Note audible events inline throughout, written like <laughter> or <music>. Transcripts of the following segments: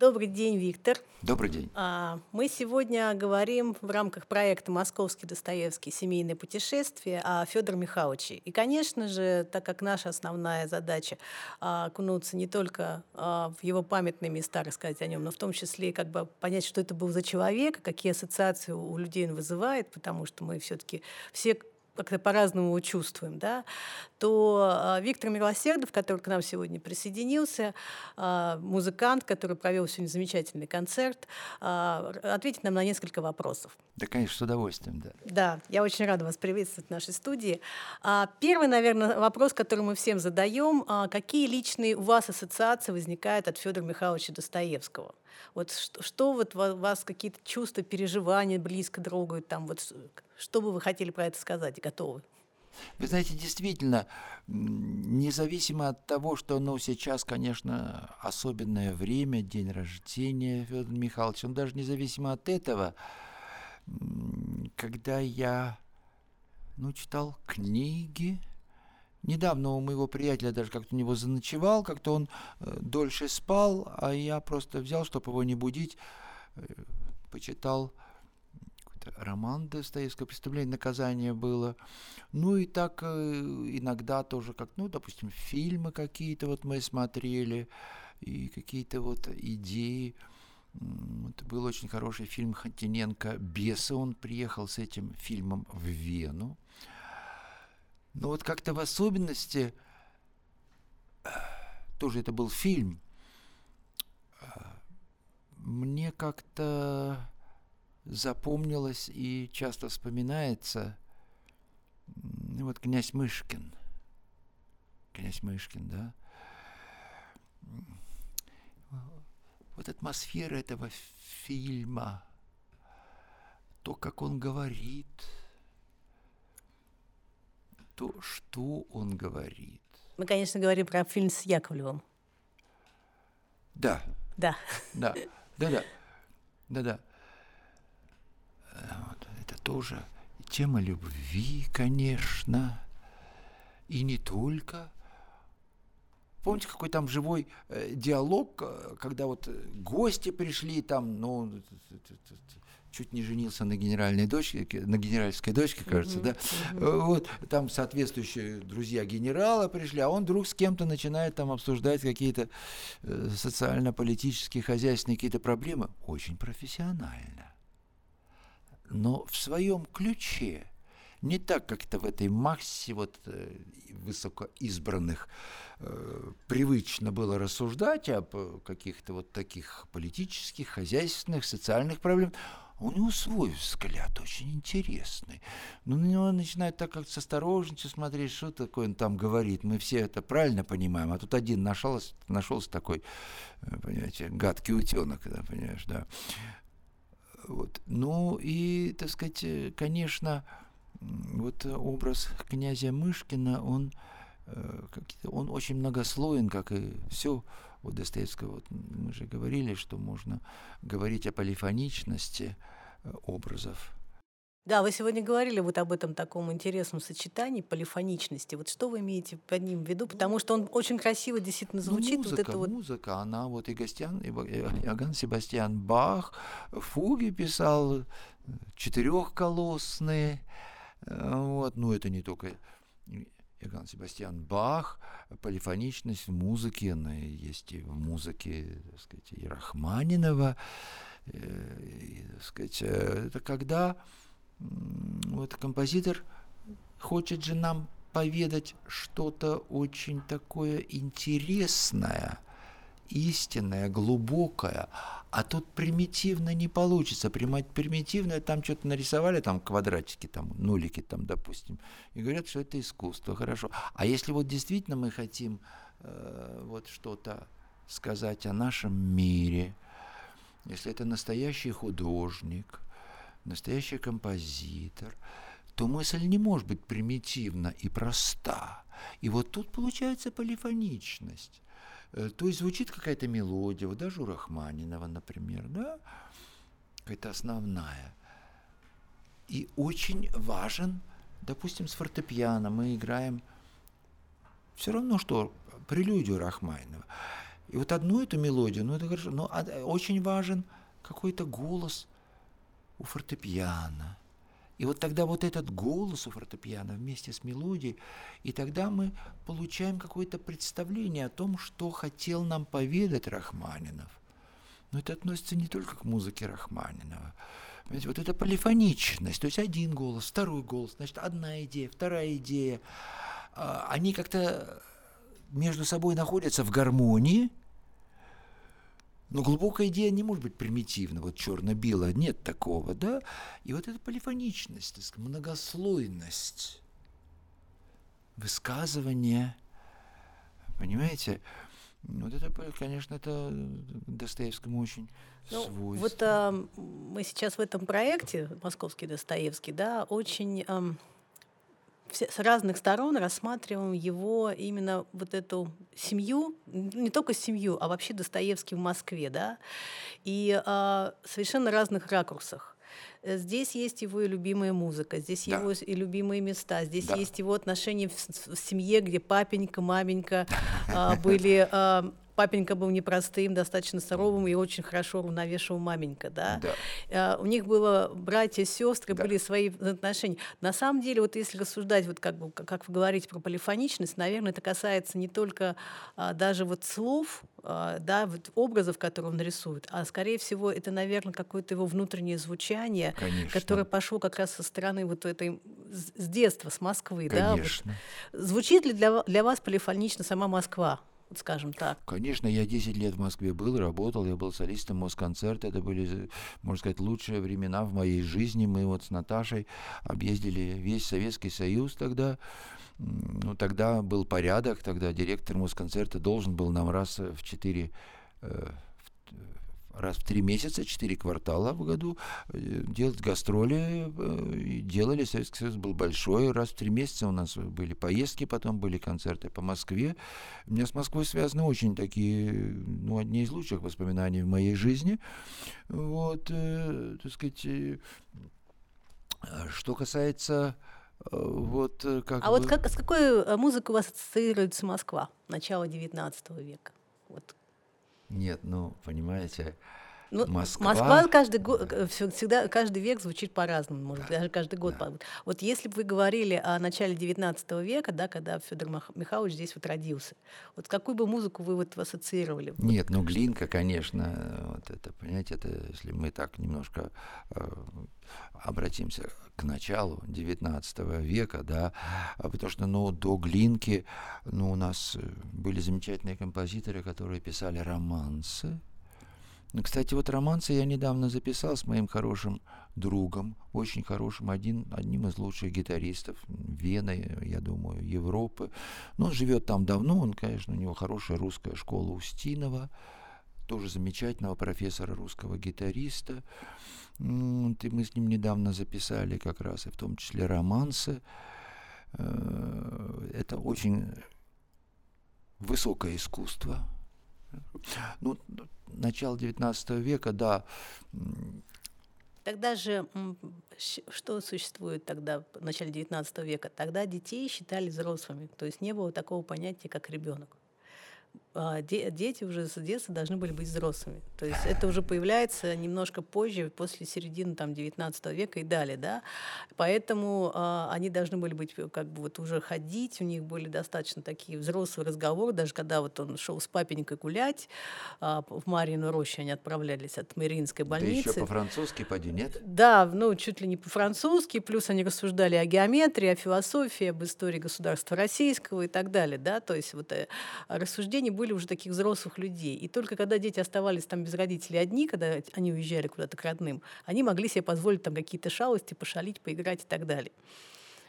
Добрый день, Виктор. Добрый день. А, мы сегодня говорим в рамках проекта «Московский Достоевский. Семейное путешествие» о Федоре Михайловиче. И, конечно же, так как наша основная задача а, окунуться не только а, в его памятные места, рассказать о нем, но в том числе как бы понять, что это был за человек, какие ассоциации у людей он вызывает, потому что мы все-таки все как-то по-разному его чувствуем, да, то э, Виктор Милосердов, который к нам сегодня присоединился, э, музыкант, который провел сегодня замечательный концерт, э, ответит нам на несколько вопросов. Да, конечно, с удовольствием, да. Да, я очень рада вас приветствовать в нашей студии. А, первый, наверное, вопрос, который мы всем задаем. А, какие личные у вас ассоциации возникают от Федора Михайловича Достоевского? Вот что, что вот у вас какие-то чувства, переживания близко трогают, там вот что бы вы хотели про это сказать? Готовы? Вы знаете, действительно, независимо от того, что ну, сейчас, конечно, особенное время, день рождения Федора Михайловича, но даже независимо от этого, когда я ну, читал книги, Недавно у моего приятеля даже как-то у него заночевал, как-то он э, дольше спал, а я просто взял, чтобы его не будить, э, почитал роман Достоевского «Представление наказания» было. Ну и так э, иногда тоже, как, ну, допустим, фильмы какие-то вот мы смотрели, и какие-то вот идеи. Вот был очень хороший фильм Хантиненко «Бесы». Он приехал с этим фильмом в Вену. Но вот как-то в особенности, тоже это был фильм, мне как-то запомнилось и часто вспоминается вот князь Мышкин. Князь Мышкин, да. Вот атмосфера этого фильма, то, как он говорит, то, что он говорит. Мы, конечно, говорим про фильм с Яковлевым. Да. Да. Да, <laughs> да, да. Да, да тоже тема любви, конечно, и не только. Помните, какой там живой э, диалог, э, когда вот э, гости пришли, там, ну, чуть не женился на генеральной дочке, на генеральской дочке, кажется, mm-hmm. да, mm-hmm. вот, там соответствующие друзья генерала пришли, а он вдруг с кем-то начинает там обсуждать какие-то э, социально-политические, хозяйственные какие-то проблемы, очень профессионально но в своем ключе. Не так, как это в этой массе вот э, высокоизбранных э, привычно было рассуждать об каких-то вот таких политических, хозяйственных, социальных проблемах. У него свой взгляд очень интересный. Но на него начинают так как с осторожностью смотреть, что такое он там говорит. Мы все это правильно понимаем, а тут один нашелся, нашелся такой, э, понимаете, гадкий утенок, да, понимаешь, да. Вот. Ну и, так сказать, э, конечно, вот образ князя Мышкина, он, э, он очень многослоен, как и все у Достоевского. Вот мы же говорили, что можно говорить о полифоничности э, образов да, вы сегодня говорили вот об этом таком интересном сочетании полифоничности. Вот что вы имеете под ним в виду? Потому что он очень красиво действительно ну, звучит. Ну, музыка, вот это вот... музыка, она вот и Гостян, и Иоганн Себастьян Бах, фуги писал четырехколосные. Вот, ну это не только Иоганн Себастьян Бах, полифоничность в музыке, она есть и в музыке, так сказать, и Рахманинова. Э, и, так сказать, э, это когда вот композитор хочет же нам поведать что-то очень такое интересное, истинное, глубокое, а тут примитивно не получится. Примитивное там что-то нарисовали, там квадратики, там нулики, там, допустим, и говорят, что это искусство, хорошо. А если вот действительно мы хотим э, вот что-то сказать о нашем мире, если это настоящий художник – настоящий композитор, то мысль не может быть примитивна и проста. И вот тут получается полифоничность. Э, то есть звучит какая-то мелодия, вот даже у Рахманинова, например, да, какая-то основная. И очень важен, допустим, с фортепиано мы играем все равно, что прелюдию Рахманинова. И вот одну эту мелодию, ну это хорошо, но очень важен какой-то голос у фортепиано. И вот тогда вот этот голос у фортепиано вместе с мелодией, и тогда мы получаем какое-то представление о том, что хотел нам поведать Рахманинов. Но это относится не только к музыке Рахманинова. Понимаете, вот эта полифоничность, то есть один голос, второй голос, значит, одна идея, вторая идея, а, они как-то между собой находятся в гармонии, но глубокая идея не может быть примитивна, вот черно-белая, нет такого, да? И вот эта полифоничность, так сказать, многослойность высказывания, понимаете, вот это, конечно, это Достоевскому очень ну, свойственно. Вот а, мы сейчас в этом проекте «Московский Достоевский», да, очень... А, с разных сторон рассматриваем его именно вот эту семью, не только семью, а вообще Достоевский в Москве, да, и а, совершенно разных ракурсах. Э, здесь есть его и любимая музыка, здесь да. его и любимые места, здесь да. есть его отношения в, в семье, где папенька, маменька а, были а, папенька был непростым, достаточно суровым и очень хорошо уравновешивал маменька, да. да. А, у них было братья, сестры, да. были свои отношения. На самом деле, вот если рассуждать, вот как, бы, как вы говорите про полифоничность, наверное, это касается не только а, даже вот слов, а, да, вот образов, которые он рисует, а скорее всего это, наверное, какое-то его внутреннее звучание, Конечно. которое пошло как раз со стороны вот этой с детства, с Москвы, Конечно. да. Вот. Звучит ли для, для вас полифонично сама Москва? Скажем так. Конечно, я 10 лет в Москве был, работал, я был солистом Москонцерта, это были, можно сказать, лучшие времена в моей жизни. Мы вот с Наташей объездили весь Советский Союз тогда. Ну, тогда был порядок, тогда директор Москонцерта должен был нам раз в четыре э, раз в три месяца, четыре квартала в году э, делать гастроли. Э, делали, Советский Союз был большой, раз в три месяца у нас были поездки, потом были концерты по Москве. У меня с Москвой связаны очень такие, ну, одни из лучших воспоминаний в моей жизни. Вот, э, так сказать, что касается вот как А бы... вот как, с какой музыкой у вас ассоциируется Москва начала XIX века? Вот нет, ну, понимаете, ну, Москва... Москва каждый год, э, всегда, каждый век звучит по-разному, может да. даже каждый год. Да. Вот если бы вы говорили о начале XIX века, да, когда Федор Михайлович здесь вот родился, вот какую бы музыку вы вот ассоциировали? Нет, ну Глинка, конечно, вот это, понимаете, это если мы так немножко э, обратимся к началу XIX века, да, а потому что, ну, до Глинки, ну, у нас э, были замечательные композиторы, которые писали романсы, кстати, вот романсы я недавно записал с моим хорошим другом, очень хорошим, один, одним из лучших гитаристов Вены, я думаю, Европы. Но он живет там давно, он, конечно, у него хорошая русская школа Устинова, тоже замечательного профессора русского гитариста. И мы с ним недавно записали как раз, и в том числе романсы. Э, это очень высокое искусство. Ну, начала XIX века, да. Тогда же что существует тогда, в начале XIX века? Тогда детей считали взрослыми, то есть не было такого понятия, как ребенок. А, дети уже с детства должны были быть взрослыми. То есть это уже появляется немножко позже, после середины там, 19 века и далее. Да? Поэтому а, они должны были быть как бы вот уже ходить, у них были достаточно такие взрослые разговоры, даже когда вот он шел с папенькой гулять, а, в Марьину рощу они отправлялись от Мариинской больницы. Да еще по-французски, поди, нет? Да, ну чуть ли не по-французски, плюс они рассуждали о геометрии, о философии, об истории государства российского и так далее. Да? То есть вот э, рассуждения были уже таких взрослых людей. И только когда дети оставались там без родителей одни, когда они уезжали куда-то к родным, они могли себе позволить там какие-то шалости, пошалить, поиграть и так далее.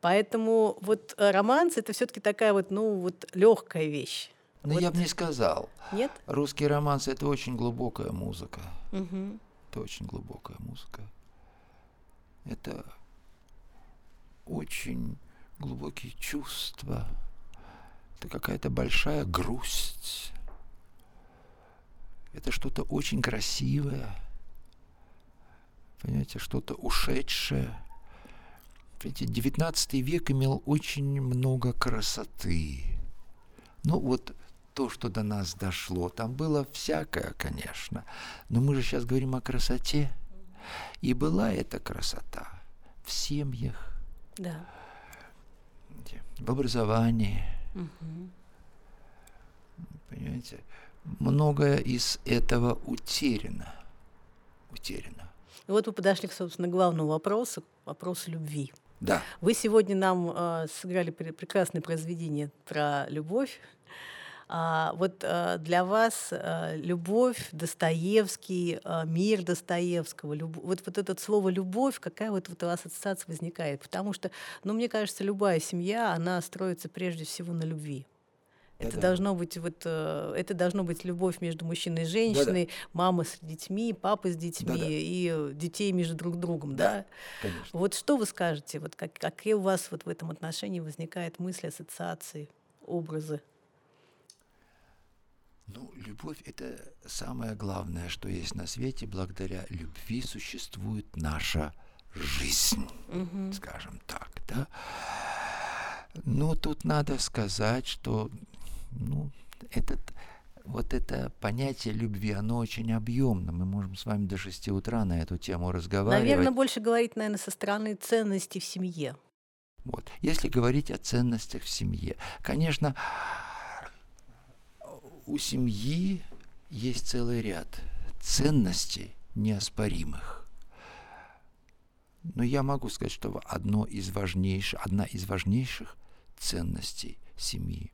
Поэтому вот э, романс это все-таки такая вот, ну, вот легкая вещь. Ну, вот. я бы не сказал. Нет? Русский романс это очень глубокая музыка. Угу. Это очень глубокая музыка. Это очень глубокие чувства это какая-то большая грусть. Это что-то очень красивое. Понимаете, что-то ушедшее. Понимаете, 19 век имел очень много красоты. Ну вот то, что до нас дошло. Там было всякое, конечно. Но мы же сейчас говорим о красоте. И была эта красота в семьях, да. в образовании. Угу. Понимаете? Многое из этого утеряно. Утеряно. И вот вы подошли, собственно, к главному вопросу, вопросу любви. Да. Вы сегодня нам э, сыграли прекрасное произведение про любовь. А, вот а, для вас а, любовь, Достоевский, а, мир Достоевского, люб... вот, вот это слово любовь, какая вот, вот у вас ассоциация возникает? Потому что, ну, мне кажется, любая семья, она строится прежде всего на любви. Это да, должно быть вот э, это должно быть любовь между мужчиной и женщиной, да, да. мама с детьми, папа с детьми да, да. и детей между друг другом, да? да? Конечно. Вот что вы скажете, вот как, какие у вас вот в этом отношении возникают мысли, ассоциации, образы? Ну, любовь – это самое главное, что есть на свете. Благодаря любви существует наша жизнь, угу. скажем так, да. Но тут надо сказать, что ну, этот, вот это понятие любви, оно очень объемно. Мы можем с вами до 6 утра на эту тему разговаривать. Наверное, больше говорить, наверное, со стороны ценностей в семье. Вот. Если говорить о ценностях в семье, конечно, у семьи есть целый ряд ценностей неоспоримых. Но я могу сказать, что одно из важнейших, одна из важнейших ценностей семьи,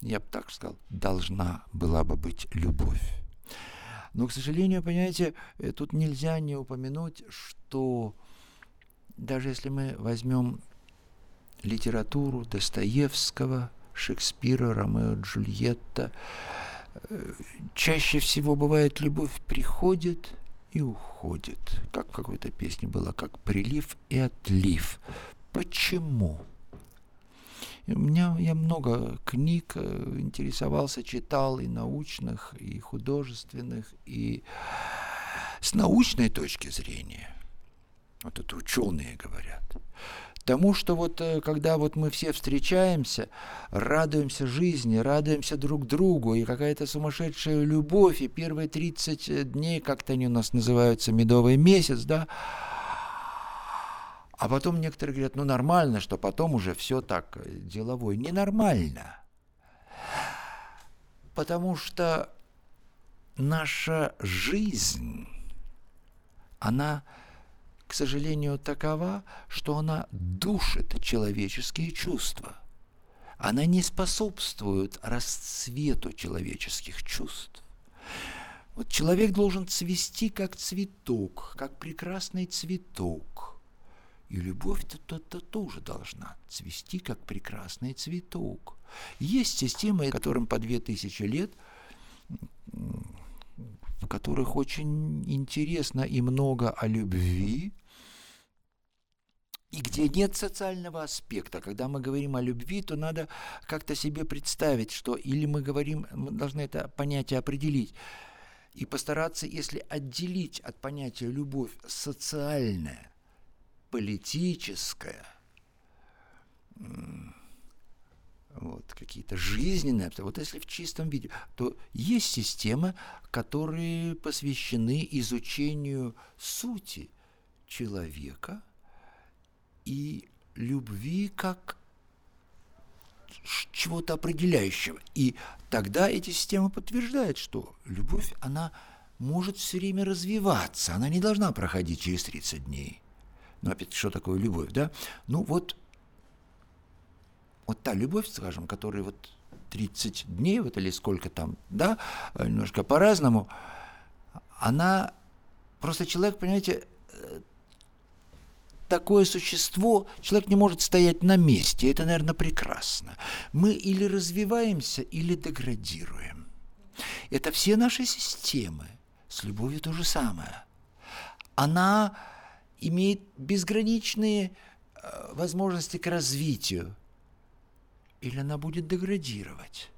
я бы так сказал, должна была бы быть любовь. Но, к сожалению, понимаете, э, тут нельзя не упомянуть, что даже если мы возьмем литературу Достоевского, Шекспира, Ромео Джульетта, чаще всего бывает, любовь приходит и уходит. Как в какой-то песне было, как прилив и отлив. Почему? У меня я много книг э, интересовался, читал и научных, и художественных, и с научной точки зрения. Вот это ученые говорят тому, что вот э, когда вот мы все встречаемся, радуемся жизни, радуемся друг другу, и какая-то сумасшедшая любовь, и первые 30 дней, как-то они у нас называются, медовый месяц, да, а потом некоторые говорят, ну нормально, что потом уже все так э, деловой. Ненормально. Потому что наша жизнь, она к сожалению, такова, что она душит человеческие чувства. Она не способствует расцвету человеческих чувств. Вот человек должен цвести как цветок, как прекрасный цветок. И любовь-то -то, -то тоже должна цвести как прекрасный цветок. Есть системы, которым по две тысячи лет, которых очень интересно и много о любви, и где нет социального аспекта. Когда мы говорим о любви, то надо как-то себе представить, что или мы говорим, мы должны это понятие определить, и постараться, если отделить от понятия любовь социальное, политическое, вот, какие-то жизненные вот если в чистом виде, то есть системы, которые посвящены изучению сути человека и любви как чего-то определяющего. И тогда эти системы подтверждают, что любовь, она может все время развиваться, она не должна проходить через 30 дней. Ну, опять, что такое любовь, да? Ну, вот вот та любовь, скажем, которая вот 30 дней, вот или сколько там, да, немножко по-разному, она просто человек, понимаете, э, такое существо, человек не может стоять на месте. Это, наверное, прекрасно. Мы или развиваемся, или деградируем. Это все наши системы. С любовью то же самое. Она имеет безграничные э, возможности к развитию или она будет деградировать.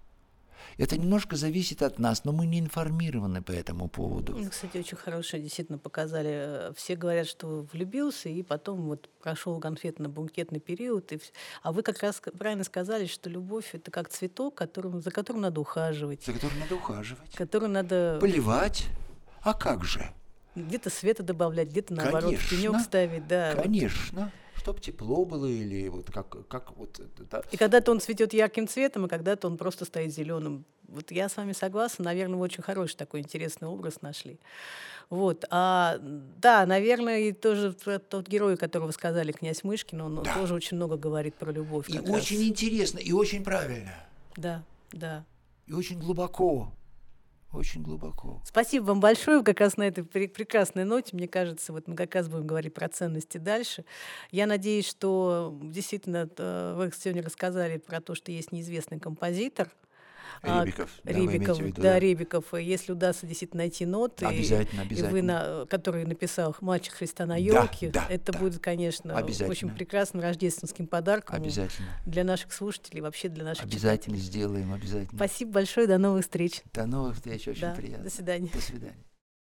Это немножко зависит от нас, но мы не информированы по этому поводу. Ну, кстати, очень хорошее действительно показали. Все говорят, что влюбился, и потом вот прошел конфетно-бункетный период. И... вс- А вы как раз правильно сказали, что любовь это как цветок, которым, за которым надо ухаживать, За которым надо ухаживать. который надо Поливать. А как же? где-то света добавлять, где-то наоборот тенек Конечно. ставить, да. вот. Конечно. Чтоб тепло было или вот как, как вот да. И когда-то он цветет ярким цветом, и когда-то он просто стоит зеленым. Вот я с вами согласна. Наверное, вы очень хороший такой интересный образ нашли. Вот. А, да, наверное, и тоже тот герой, которого сказали, князь Мышкин, он Да. тоже очень много говорит про любовь. И раз. очень интересно, и очень правильно, Да, да. и очень глубоко. Очень глубоко. Спасибо вам большое. Как раз на этой пре- прекрасной ноте, мне кажется, вот мы как раз будем говорить про ценности дальше. Я надеюсь, что действительно э, вы сегодня рассказали про то, что есть неизвестный композитор. А, Ребиков, да, Ребиков, в виду, да, да. Ребиков. Если удастся действительно найти ноты, и- Обязательно, и вы, обязательно. на, который написал «Мальчик Христа на Да, елке», да, это да. будет, конечно, очень Обязательно. прекрасным рождественским подарком Обязательно. для наших слушателей, вообще для наших Обязательно сделаем, обязательно. читателей. Спасибо большое, до новых встреч. До новых встреч, очень Да, приятно. до свидания. До свидания.